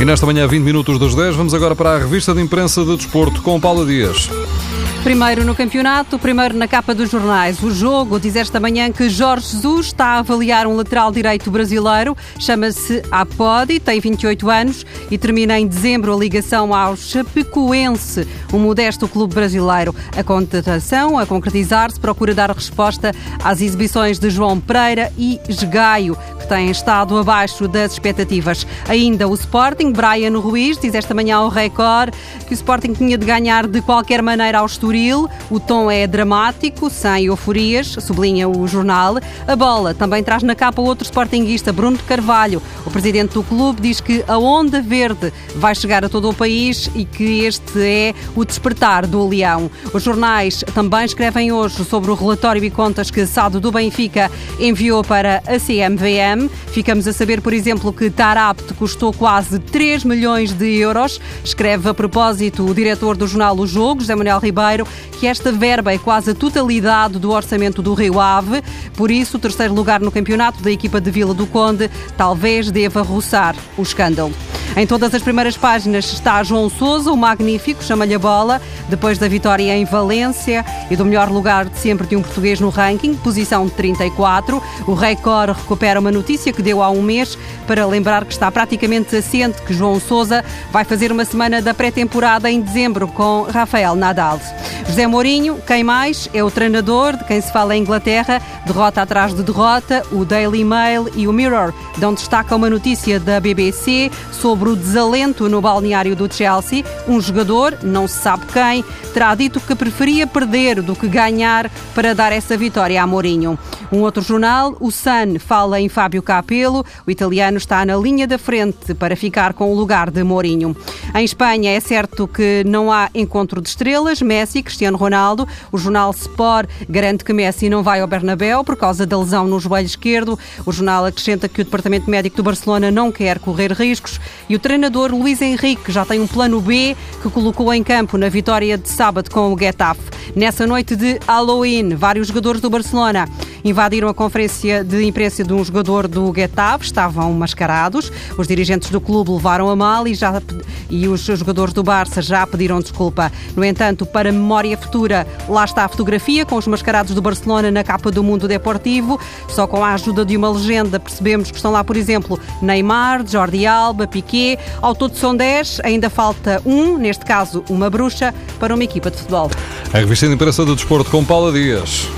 E nesta manhã, 20 minutos das 10, vamos agora para a revista de imprensa de desporto com Paula Dias. Primeiro no campeonato, primeiro na capa dos jornais. O jogo diz esta manhã que Jorge Jesus está a avaliar um lateral direito brasileiro, chama-se Apodi, tem 28 anos e termina em dezembro a ligação ao Chapecoense, um modesto clube brasileiro. A contratação, a concretizar-se, procura dar resposta às exibições de João Pereira e Esgaio, que têm estado abaixo das expectativas. Ainda o Sporting, Brian Ruiz, diz esta manhã ao Record que o Sporting tinha de ganhar de qualquer maneira ao Estoril o tom é dramático, sem euforias, sublinha o jornal. A bola também traz na capa outro sportinguista, Bruno Carvalho. O presidente do clube diz que a onda verde vai chegar a todo o país e que este é o despertar do Leão. Os jornais também escrevem hoje sobre o relatório e contas que Sado do Benfica enviou para a CMVM. Ficamos a saber, por exemplo, que Tarapt custou quase 3 milhões de euros. Escreve a propósito o diretor do jornal O Jogo, José Manuel Ribeiro, que esta verba é quase a totalidade do orçamento do Rio Ave. Por isso, o terceiro lugar no campeonato da equipa de Vila do Conde talvez deva roçar o escândalo. Em todas as primeiras páginas está João Sousa, o magnífico, chama-lhe a bola, depois da vitória em Valência e do melhor lugar de sempre de um português no ranking, posição 34. O Record recupera uma notícia que deu há um mês para lembrar que está praticamente assente que João Sousa vai fazer uma semana da pré-temporada em dezembro com Rafael Nadal. José Mourinho, quem mais? É o treinador de quem se fala em Inglaterra, derrota atrás de derrota. O Daily Mail e o Mirror dão destaque a uma notícia da BBC sobre o desalento no balneário do Chelsea. Um jogador, não se sabe quem, terá dito que preferia perder do que ganhar para dar essa vitória a Mourinho. Um outro jornal, o Sun, fala em Fábio Capello. O italiano está na linha da frente para ficar com o lugar de Mourinho. Em Espanha é certo que não há encontro de estrelas. Messi, Cristiano Ronaldo. O jornal Sport garante que Messi não vai ao Bernabéu por causa da lesão no joelho esquerdo. O jornal acrescenta que o Departamento Médico do Barcelona não quer correr riscos. E o treinador Luís Henrique já tem um plano B que colocou em campo na vitória de sábado com o Getafe. Nessa noite de Halloween, vários jogadores do Barcelona invadiram a conferência de imprensa de um jogador do Getafe, estavam mascarados. Os dirigentes do clube levaram a mal e, já, e os jogadores do Barça já pediram desculpa. No entanto, para memória futura, lá está a fotografia com os mascarados do Barcelona na capa do Mundo Deportivo. Só com a ajuda de uma legenda percebemos que estão lá, por exemplo, Neymar, Jordi Alba, Piqué. Ao todo são 10, ainda falta um, neste caso uma bruxa, para uma equipa de futebol. A revista de imprensa do desporto com Paula Dias.